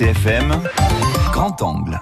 RCFM, grand angle.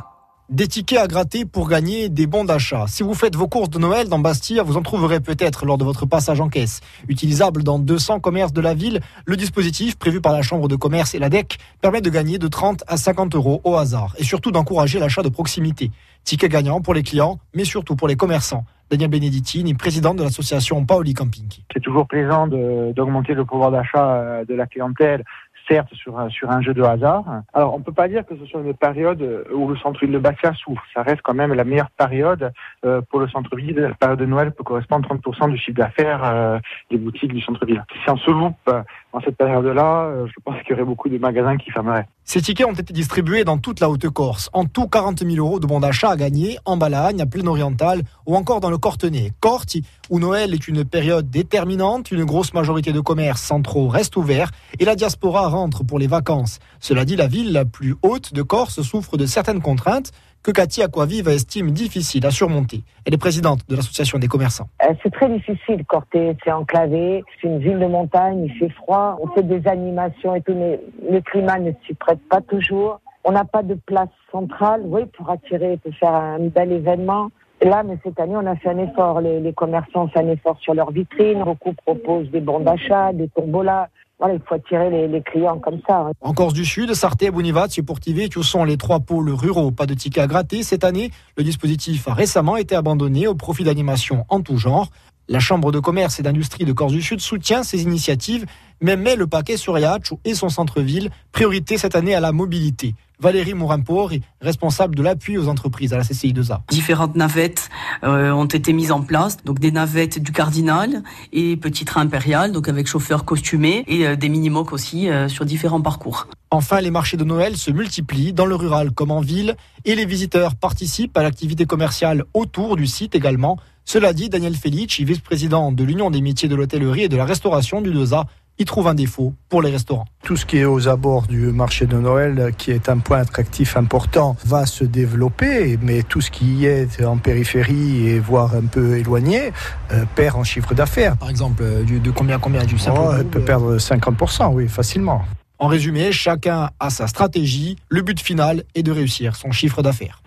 Des tickets à gratter pour gagner des bons d'achat. Si vous faites vos courses de Noël dans Bastia, vous en trouverez peut-être lors de votre passage en caisse. Utilisable dans 200 commerces de la ville, le dispositif prévu par la Chambre de commerce et la DEC permet de gagner de 30 à 50 euros au hasard et surtout d'encourager l'achat de proximité. Ticket gagnant pour les clients, mais surtout pour les commerçants. Daniel Beneditini, président de l'association Paoli Camping. C'est toujours plaisant d'augmenter le pouvoir d'achat euh, de la clientèle certes sur un, jeu de hasard. Alors on peut pas dire que ce soit une période où le centre-ville de Bastia souffre. Ça reste quand même la meilleure période euh, pour le centre-ville. La période de Noël peut correspondre à 30% du chiffre d'affaires euh, des boutiques du centre-ville. Si on se loupe euh, en cette période-là, je pense qu'il y aurait beaucoup de magasins qui fermeraient. Ces tickets ont été distribués dans toute la Haute-Corse. En tout, 40 000 euros de bons d'achat à gagner en Balagne, à Plaine-Orientale ou encore dans le Cortenay. Corti, où Noël est une période déterminante, une grosse majorité de commerces centraux restent ouverts et la diaspora rentre pour les vacances. Cela dit, la ville la plus haute de Corse souffre de certaines contraintes que Cathy Aquaviva estime difficile à surmonter. Elle est présidente de l'association des commerçants. Euh, c'est très difficile, Corté, c'est enclavé, c'est une ville de montagne, il fait froid, on fait des animations et tout, mais le climat ne s'y prête pas toujours. On n'a pas de place centrale, oui, pour attirer, pour faire un bel événement. Là, mais cette année, on a fait un effort. Les, commerçants ont fait un effort sur leurs vitrines. Beaucoup proposent des bons d'achat, des tombolas voilà, il faut attirer les, clients comme ça. En Corse du Sud, Sarté, Bonivat, Supportivé, où sont les trois pôles ruraux. Pas de tickets à gratter. Cette année, le dispositif a récemment été abandonné au profit d'animations en tout genre. La Chambre de commerce et d'industrie de Corse du Sud soutient ces initiatives, mais met le paquet sur Yachou et son centre-ville, priorité cette année à la mobilité. Valérie Mourampori, responsable de l'appui aux entreprises à la CCI2A. Différentes navettes euh, ont été mises en place, donc des navettes du Cardinal et Petit Train Impérial, donc avec chauffeur costumé et euh, des mini-mocs aussi euh, sur différents parcours. Enfin, les marchés de Noël se multiplient dans le rural comme en ville et les visiteurs participent à l'activité commerciale autour du site également. Cela dit, Daniel Felici, vice-président de l'Union des métiers de l'hôtellerie et de la restauration du 2A, il trouve un défaut pour les restaurants. Tout ce qui est aux abords du marché de Noël, qui est un point attractif important, va se développer, mais tout ce qui est en périphérie et voire un peu éloigné euh, perd en chiffre d'affaires. Par exemple, euh, de combien combien du simple oh, peut perdre 50%, oui, facilement. En résumé, chacun a sa stratégie. Le but final est de réussir son chiffre d'affaires.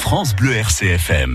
France Bleu RCFM.